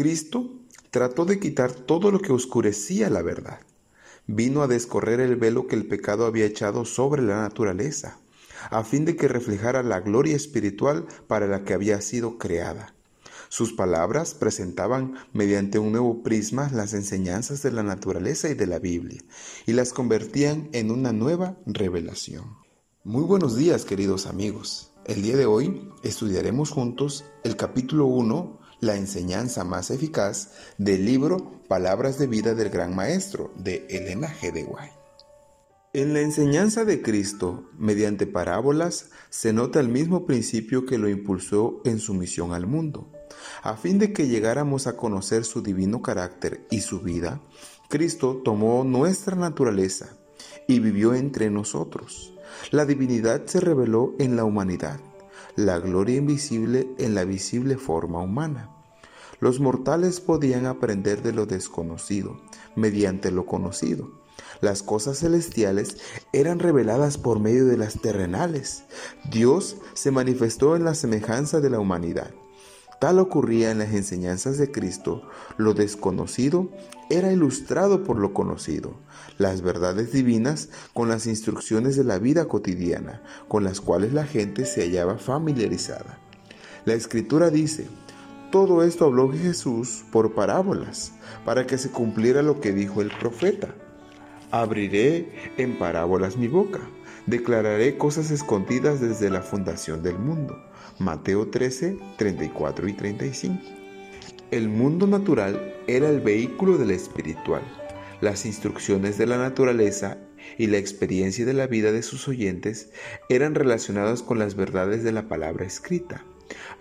Cristo trató de quitar todo lo que oscurecía la verdad. Vino a descorrer el velo que el pecado había echado sobre la naturaleza, a fin de que reflejara la gloria espiritual para la que había sido creada. Sus palabras presentaban mediante un nuevo prisma las enseñanzas de la naturaleza y de la Biblia, y las convertían en una nueva revelación. Muy buenos días, queridos amigos. El día de hoy estudiaremos juntos el capítulo 1 la enseñanza más eficaz del libro Palabras de Vida del Gran Maestro de Elena G. de White. En la enseñanza de Cristo, mediante parábolas, se nota el mismo principio que lo impulsó en su misión al mundo. A fin de que llegáramos a conocer su divino carácter y su vida, Cristo tomó nuestra naturaleza y vivió entre nosotros. La divinidad se reveló en la humanidad la gloria invisible en la visible forma humana. Los mortales podían aprender de lo desconocido mediante lo conocido. Las cosas celestiales eran reveladas por medio de las terrenales. Dios se manifestó en la semejanza de la humanidad. Tal ocurría en las enseñanzas de Cristo, lo desconocido era ilustrado por lo conocido, las verdades divinas con las instrucciones de la vida cotidiana, con las cuales la gente se hallaba familiarizada. La escritura dice, todo esto habló Jesús por parábolas, para que se cumpliera lo que dijo el profeta. Abriré en parábolas mi boca, declararé cosas escondidas desde la fundación del mundo. Mateo 13, 34 y 35. El mundo natural era el vehículo del espiritual. Las instrucciones de la naturaleza y la experiencia de la vida de sus oyentes eran relacionadas con las verdades de la palabra escrita.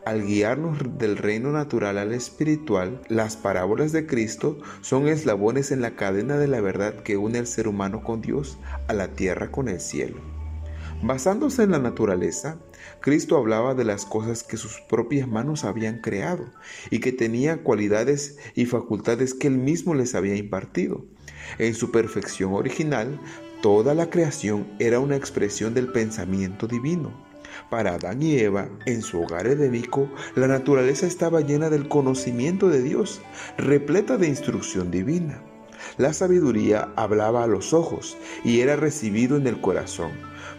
Al guiarnos del reino natural al espiritual, las parábolas de Cristo son eslabones en la cadena de la verdad que une al ser humano con Dios, a la tierra con el cielo. Basándose en la naturaleza, Cristo hablaba de las cosas que sus propias manos habían creado y que tenían cualidades y facultades que él mismo les había impartido. En su perfección original, toda la creación era una expresión del pensamiento divino. Para Adán y Eva, en su hogar edénico, la naturaleza estaba llena del conocimiento de Dios, repleta de instrucción divina. La sabiduría hablaba a los ojos y era recibido en el corazón,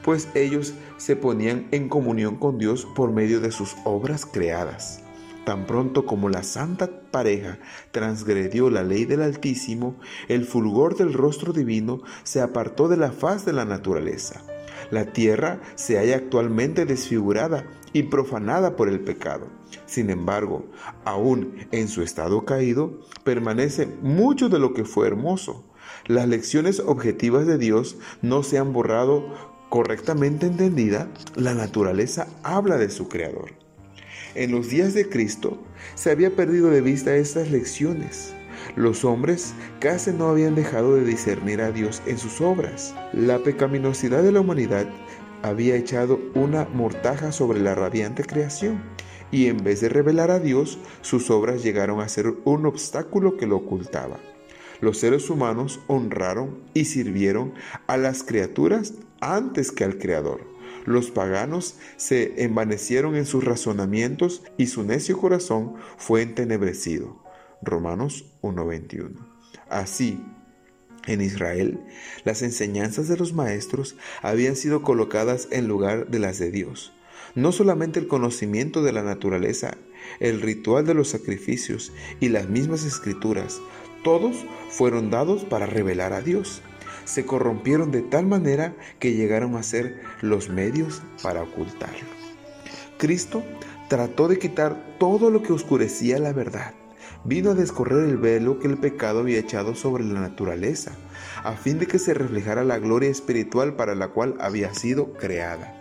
pues ellos se ponían en comunión con Dios por medio de sus obras creadas. Tan pronto como la santa pareja transgredió la ley del Altísimo, el fulgor del rostro divino se apartó de la faz de la naturaleza. La tierra se halla actualmente desfigurada y profanada por el pecado. Sin embargo, aún en su estado caído, permanece mucho de lo que fue hermoso. Las lecciones objetivas de Dios no se han borrado correctamente entendida, la naturaleza habla de su creador. En los días de Cristo se había perdido de vista estas lecciones. Los hombres casi no habían dejado de discernir a Dios en sus obras. La pecaminosidad de la humanidad había echado una mortaja sobre la radiante creación y en vez de revelar a Dios, sus obras llegaron a ser un obstáculo que lo ocultaba. Los seres humanos honraron y sirvieron a las criaturas antes que al Creador. Los paganos se envanecieron en sus razonamientos y su necio corazón fue entenebrecido. Romanos 1:21. Así, en Israel, las enseñanzas de los maestros habían sido colocadas en lugar de las de Dios. No solamente el conocimiento de la naturaleza, el ritual de los sacrificios y las mismas escrituras, todos fueron dados para revelar a Dios se corrompieron de tal manera que llegaron a ser los medios para ocultarlo. Cristo trató de quitar todo lo que oscurecía la verdad. Vino a descorrer el velo que el pecado había echado sobre la naturaleza, a fin de que se reflejara la gloria espiritual para la cual había sido creada.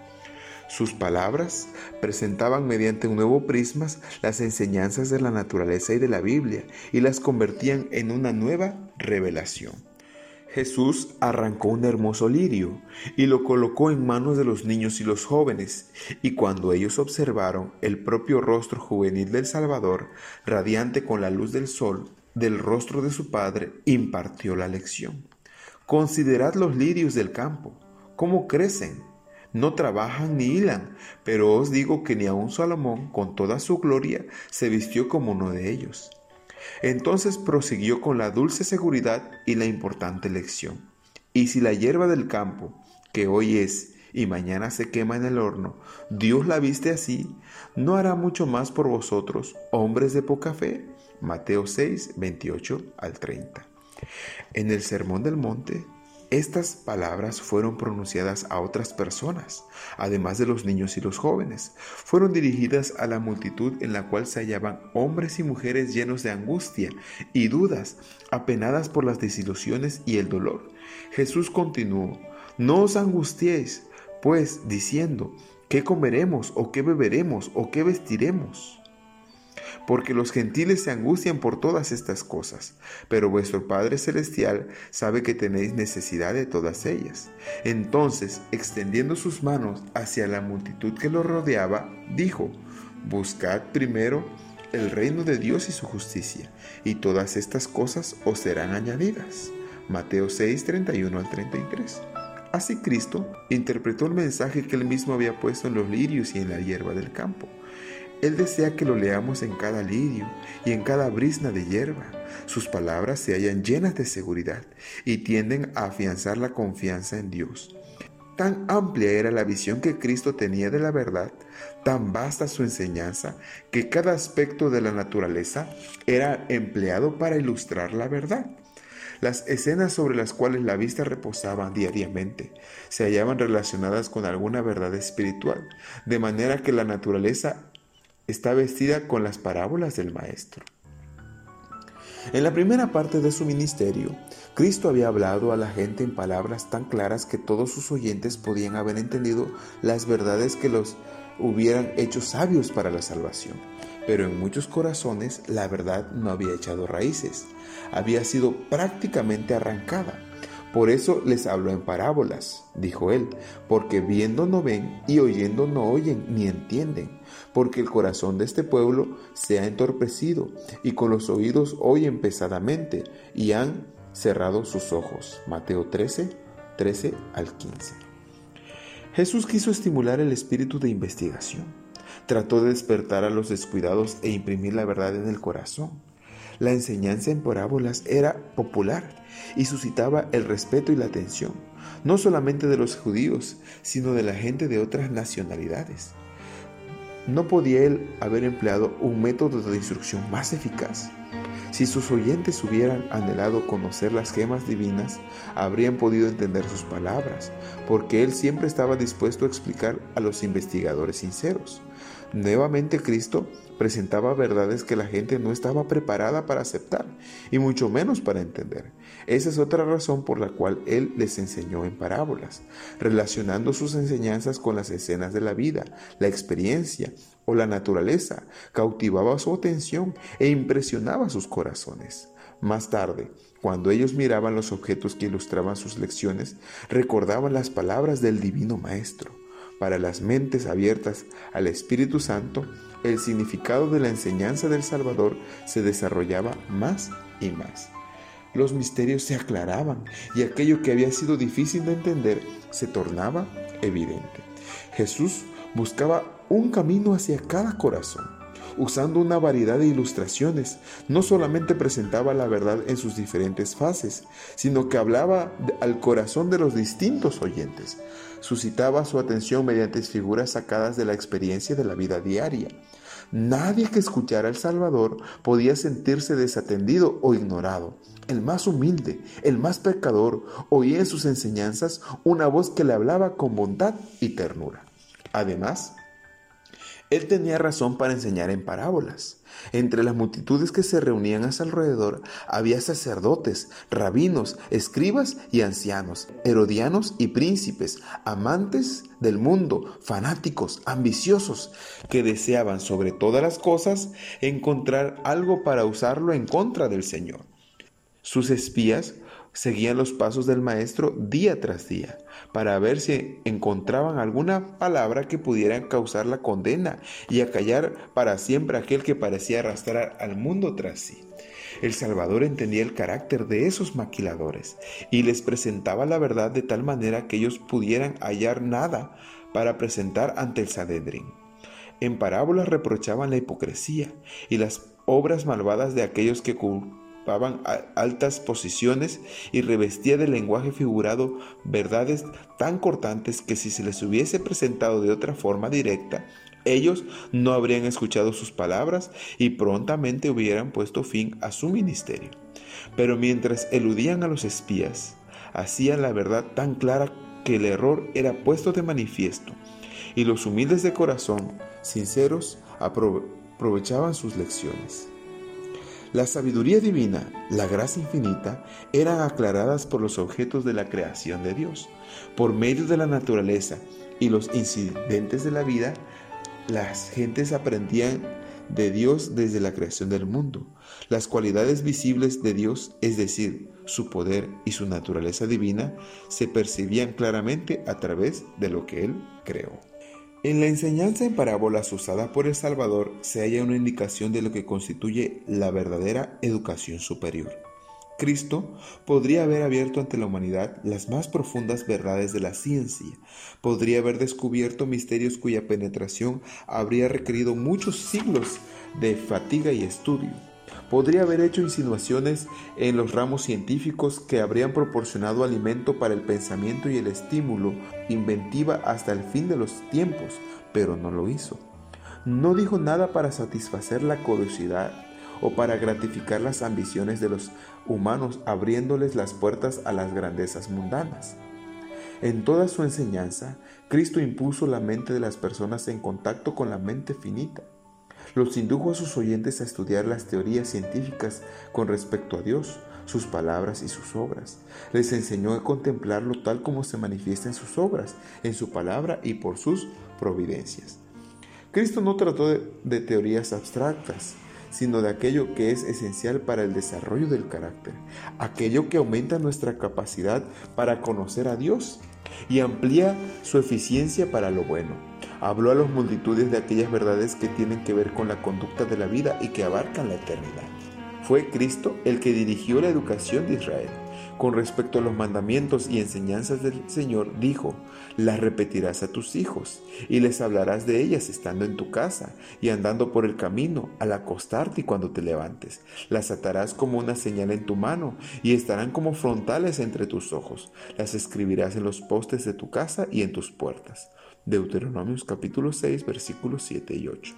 Sus palabras presentaban mediante un nuevo prisma las enseñanzas de la naturaleza y de la Biblia y las convertían en una nueva revelación. Jesús arrancó un hermoso lirio y lo colocó en manos de los niños y los jóvenes, y cuando ellos observaron el propio rostro juvenil del Salvador, radiante con la luz del sol, del rostro de su Padre, impartió la lección. Considerad los lirios del campo, cómo crecen, no trabajan ni hilan, pero os digo que ni aun Salomón, con toda su gloria, se vistió como uno de ellos. Entonces prosiguió con la dulce seguridad y la importante lección. Y si la hierba del campo, que hoy es y mañana se quema en el horno, Dios la viste así, ¿no hará mucho más por vosotros, hombres de poca fe? Mateo 6, 28 al 30. En el Sermón del Monte, estas palabras fueron pronunciadas a otras personas, además de los niños y los jóvenes. Fueron dirigidas a la multitud en la cual se hallaban hombres y mujeres llenos de angustia y dudas, apenadas por las desilusiones y el dolor. Jesús continuó, no os angustiéis, pues diciendo, ¿qué comeremos o qué beberemos o qué vestiremos? Porque los gentiles se angustian por todas estas cosas, pero vuestro Padre Celestial sabe que tenéis necesidad de todas ellas. Entonces, extendiendo sus manos hacia la multitud que lo rodeaba, dijo, Buscad primero el reino de Dios y su justicia, y todas estas cosas os serán añadidas. Mateo 6, 31 al 33. Así Cristo interpretó el mensaje que él mismo había puesto en los lirios y en la hierba del campo. Él desea que lo leamos en cada lirio y en cada brisna de hierba. Sus palabras se hallan llenas de seguridad y tienden a afianzar la confianza en Dios. Tan amplia era la visión que Cristo tenía de la verdad, tan vasta su enseñanza, que cada aspecto de la naturaleza era empleado para ilustrar la verdad. Las escenas sobre las cuales la vista reposaba diariamente se hallaban relacionadas con alguna verdad espiritual, de manera que la naturaleza está vestida con las parábolas del Maestro. En la primera parte de su ministerio, Cristo había hablado a la gente en palabras tan claras que todos sus oyentes podían haber entendido las verdades que los hubieran hecho sabios para la salvación. Pero en muchos corazones la verdad no había echado raíces, había sido prácticamente arrancada. Por eso les habló en parábolas, dijo él, porque viendo no ven y oyendo no oyen ni entienden porque el corazón de este pueblo se ha entorpecido y con los oídos oyen pesadamente y han cerrado sus ojos. Mateo 13, 13 al 15. Jesús quiso estimular el espíritu de investigación. Trató de despertar a los descuidados e imprimir la verdad en el corazón. La enseñanza en parábolas era popular y suscitaba el respeto y la atención, no solamente de los judíos, sino de la gente de otras nacionalidades. ¿No podía él haber empleado un método de instrucción más eficaz? Si sus oyentes hubieran anhelado conocer las gemas divinas, habrían podido entender sus palabras, porque él siempre estaba dispuesto a explicar a los investigadores sinceros. Nuevamente Cristo presentaba verdades que la gente no estaba preparada para aceptar y mucho menos para entender. Esa es otra razón por la cual Él les enseñó en parábolas, relacionando sus enseñanzas con las escenas de la vida, la experiencia o la naturaleza, cautivaba su atención e impresionaba sus corazones. Más tarde, cuando ellos miraban los objetos que ilustraban sus lecciones, recordaban las palabras del Divino Maestro. Para las mentes abiertas al Espíritu Santo, el significado de la enseñanza del Salvador se desarrollaba más y más. Los misterios se aclaraban y aquello que había sido difícil de entender se tornaba evidente. Jesús buscaba un camino hacia cada corazón, usando una variedad de ilustraciones. No solamente presentaba la verdad en sus diferentes fases, sino que hablaba al corazón de los distintos oyentes. Suscitaba su atención mediante figuras sacadas de la experiencia de la vida diaria. Nadie que escuchara al Salvador podía sentirse desatendido o ignorado. El más humilde, el más pecador, oía en sus enseñanzas una voz que le hablaba con bondad y ternura. Además, él tenía razón para enseñar en parábolas. Entre las multitudes que se reunían a su alrededor había sacerdotes, rabinos, escribas y ancianos, herodianos y príncipes, amantes del mundo, fanáticos, ambiciosos, que deseaban sobre todas las cosas encontrar algo para usarlo en contra del Señor. Sus espías seguían los pasos del maestro día tras día para ver si encontraban alguna palabra que pudiera causar la condena y acallar para siempre aquel que parecía arrastrar al mundo tras sí. El Salvador entendía el carácter de esos maquiladores y les presentaba la verdad de tal manera que ellos pudieran hallar nada para presentar ante el Sanedrín. En parábolas reprochaban la hipocresía y las obras malvadas de aquellos que altas posiciones y revestía de lenguaje figurado verdades tan cortantes que si se les hubiese presentado de otra forma directa, ellos no habrían escuchado sus palabras y prontamente hubieran puesto fin a su ministerio. Pero mientras eludían a los espías, hacían la verdad tan clara que el error era puesto de manifiesto, y los humildes de corazón, sinceros, aprovechaban sus lecciones. La sabiduría divina, la gracia infinita, eran aclaradas por los objetos de la creación de Dios. Por medio de la naturaleza y los incidentes de la vida, las gentes aprendían de Dios desde la creación del mundo. Las cualidades visibles de Dios, es decir, su poder y su naturaleza divina, se percibían claramente a través de lo que Él creó. En la enseñanza en parábolas usada por el Salvador se halla una indicación de lo que constituye la verdadera educación superior. Cristo podría haber abierto ante la humanidad las más profundas verdades de la ciencia, podría haber descubierto misterios cuya penetración habría requerido muchos siglos de fatiga y estudio. Podría haber hecho insinuaciones en los ramos científicos que habrían proporcionado alimento para el pensamiento y el estímulo inventiva hasta el fin de los tiempos, pero no lo hizo. No dijo nada para satisfacer la curiosidad o para gratificar las ambiciones de los humanos abriéndoles las puertas a las grandezas mundanas. En toda su enseñanza, Cristo impuso la mente de las personas en contacto con la mente finita. Los indujo a sus oyentes a estudiar las teorías científicas con respecto a Dios, sus palabras y sus obras. Les enseñó a contemplarlo tal como se manifiesta en sus obras, en su palabra y por sus providencias. Cristo no trató de, de teorías abstractas, sino de aquello que es esencial para el desarrollo del carácter, aquello que aumenta nuestra capacidad para conocer a Dios y amplía su eficiencia para lo bueno. Habló a las multitudes de aquellas verdades que tienen que ver con la conducta de la vida y que abarcan la eternidad. Fue Cristo el que dirigió la educación de Israel con respecto a los mandamientos y enseñanzas del Señor, dijo, las repetirás a tus hijos y les hablarás de ellas estando en tu casa y andando por el camino, al acostarte y cuando te levantes. Las atarás como una señal en tu mano y estarán como frontales entre tus ojos. Las escribirás en los postes de tu casa y en tus puertas. Deuteronomios capítulo 6 versículos 7 y 8.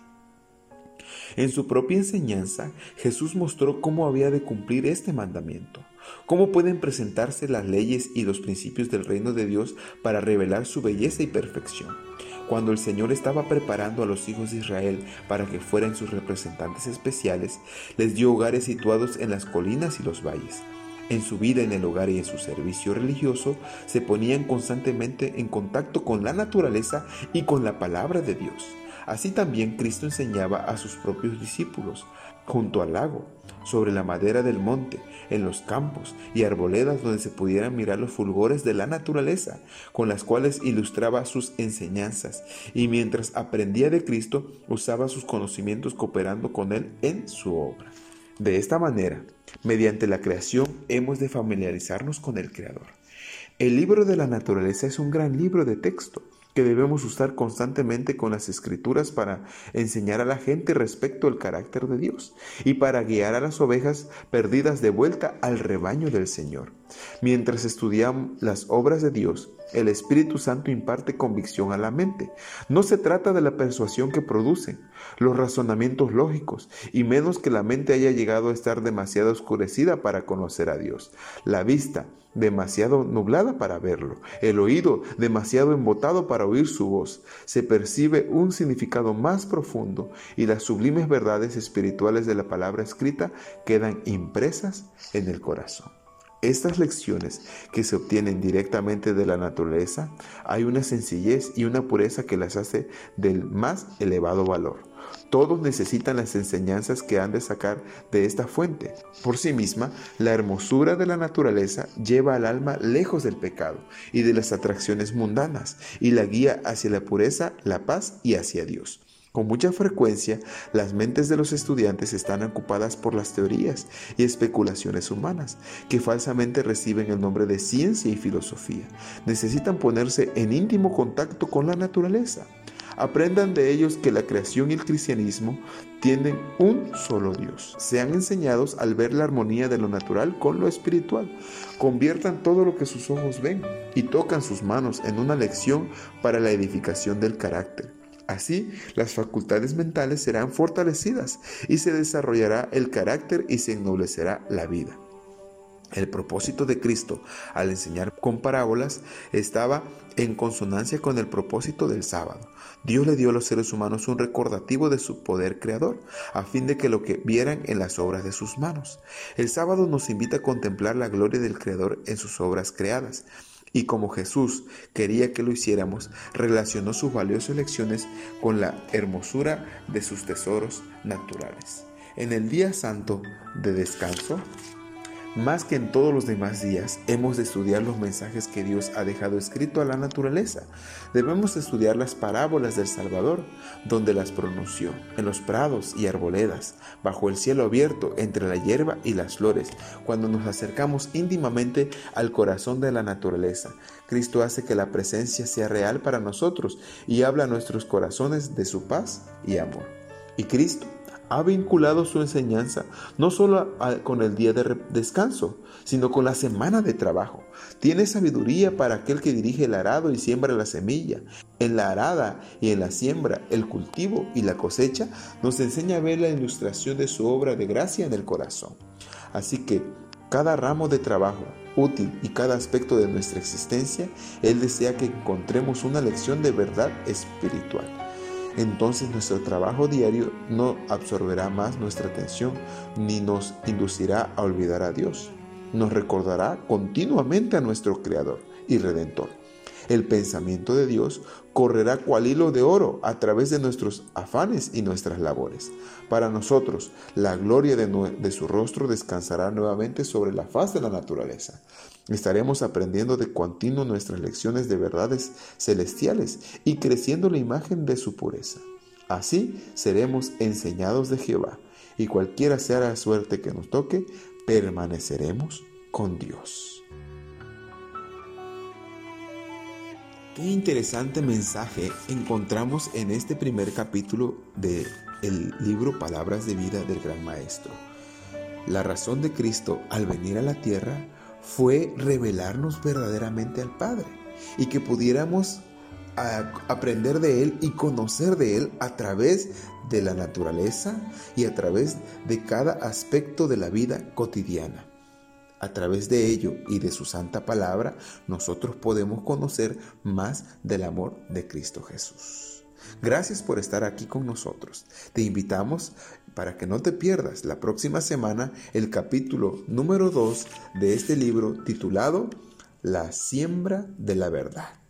En su propia enseñanza, Jesús mostró cómo había de cumplir este mandamiento. ¿Cómo pueden presentarse las leyes y los principios del reino de Dios para revelar su belleza y perfección? Cuando el Señor estaba preparando a los hijos de Israel para que fueran sus representantes especiales, les dio hogares situados en las colinas y los valles. En su vida en el hogar y en su servicio religioso se ponían constantemente en contacto con la naturaleza y con la palabra de Dios. Así también Cristo enseñaba a sus propios discípulos, junto al lago, sobre la madera del monte, en los campos y arboledas donde se pudieran mirar los fulgores de la naturaleza, con las cuales ilustraba sus enseñanzas, y mientras aprendía de Cristo, usaba sus conocimientos cooperando con Él en su obra. De esta manera, mediante la creación, hemos de familiarizarnos con el Creador. El libro de la naturaleza es un gran libro de texto que debemos usar constantemente con las escrituras para enseñar a la gente respecto al carácter de Dios y para guiar a las ovejas perdidas de vuelta al rebaño del Señor. Mientras estudiamos las obras de Dios, el Espíritu Santo imparte convicción a la mente. No se trata de la persuasión que producen los razonamientos lógicos, y menos que la mente haya llegado a estar demasiado oscurecida para conocer a Dios. La vista, demasiado nublada para verlo, el oído demasiado embotado para oír su voz, se percibe un significado más profundo y las sublimes verdades espirituales de la palabra escrita quedan impresas en el corazón. Estas lecciones que se obtienen directamente de la naturaleza, hay una sencillez y una pureza que las hace del más elevado valor. Todos necesitan las enseñanzas que han de sacar de esta fuente. Por sí misma, la hermosura de la naturaleza lleva al alma lejos del pecado y de las atracciones mundanas y la guía hacia la pureza, la paz y hacia Dios. Con mucha frecuencia, las mentes de los estudiantes están ocupadas por las teorías y especulaciones humanas, que falsamente reciben el nombre de ciencia y filosofía. Necesitan ponerse en íntimo contacto con la naturaleza Aprendan de ellos que la creación y el cristianismo tienen un solo Dios. Sean enseñados al ver la armonía de lo natural con lo espiritual. Conviertan todo lo que sus ojos ven y tocan sus manos en una lección para la edificación del carácter. Así, las facultades mentales serán fortalecidas y se desarrollará el carácter y se ennoblecerá la vida. El propósito de Cristo al enseñar con parábolas estaba en consonancia con el propósito del sábado. Dios le dio a los seres humanos un recordativo de su poder creador, a fin de que lo que vieran en las obras de sus manos. El sábado nos invita a contemplar la gloria del Creador en sus obras creadas. Y como Jesús quería que lo hiciéramos, relacionó sus valiosas lecciones con la hermosura de sus tesoros naturales. En el día santo de descanso, más que en todos los demás días, hemos de estudiar los mensajes que Dios ha dejado escrito a la naturaleza. Debemos estudiar las parábolas del Salvador, donde las pronunció, en los prados y arboledas, bajo el cielo abierto, entre la hierba y las flores, cuando nos acercamos íntimamente al corazón de la naturaleza. Cristo hace que la presencia sea real para nosotros y habla a nuestros corazones de su paz y amor. Y Cristo ha vinculado su enseñanza no solo con el día de descanso, sino con la semana de trabajo. Tiene sabiduría para aquel que dirige el arado y siembra la semilla. En la arada y en la siembra, el cultivo y la cosecha nos enseña a ver la ilustración de su obra de gracia en el corazón. Así que cada ramo de trabajo útil y cada aspecto de nuestra existencia, Él desea que encontremos una lección de verdad espiritual entonces nuestro trabajo diario no absorberá más nuestra atención ni nos inducirá a olvidar a Dios. Nos recordará continuamente a nuestro Creador y Redentor. El pensamiento de Dios correrá cual hilo de oro a través de nuestros afanes y nuestras labores. Para nosotros, la gloria de, su rostro descansará nuevamente sobre la faz de la naturaleza. Estaremos aprendiendo de continuo nuestras lecciones de verdades celestiales y creciendo la imagen de su pureza. Así seremos enseñados de Jehová, y cualquiera sea la suerte que nos toque, permaneceremos con Dios. Qué interesante mensaje encontramos en este primer capítulo del el libro Palabras de Vida del Gran Maestro. La razón de Cristo al venir a la tierra fue revelarnos verdaderamente al Padre y que pudiéramos aprender de Él y conocer de Él a través de la naturaleza y a través de cada aspecto de la vida cotidiana. A través de ello y de su santa palabra, nosotros podemos conocer más del amor de Cristo Jesús. Gracias por estar aquí con nosotros. Te invitamos para que no te pierdas la próxima semana el capítulo número 2 de este libro titulado La siembra de la verdad.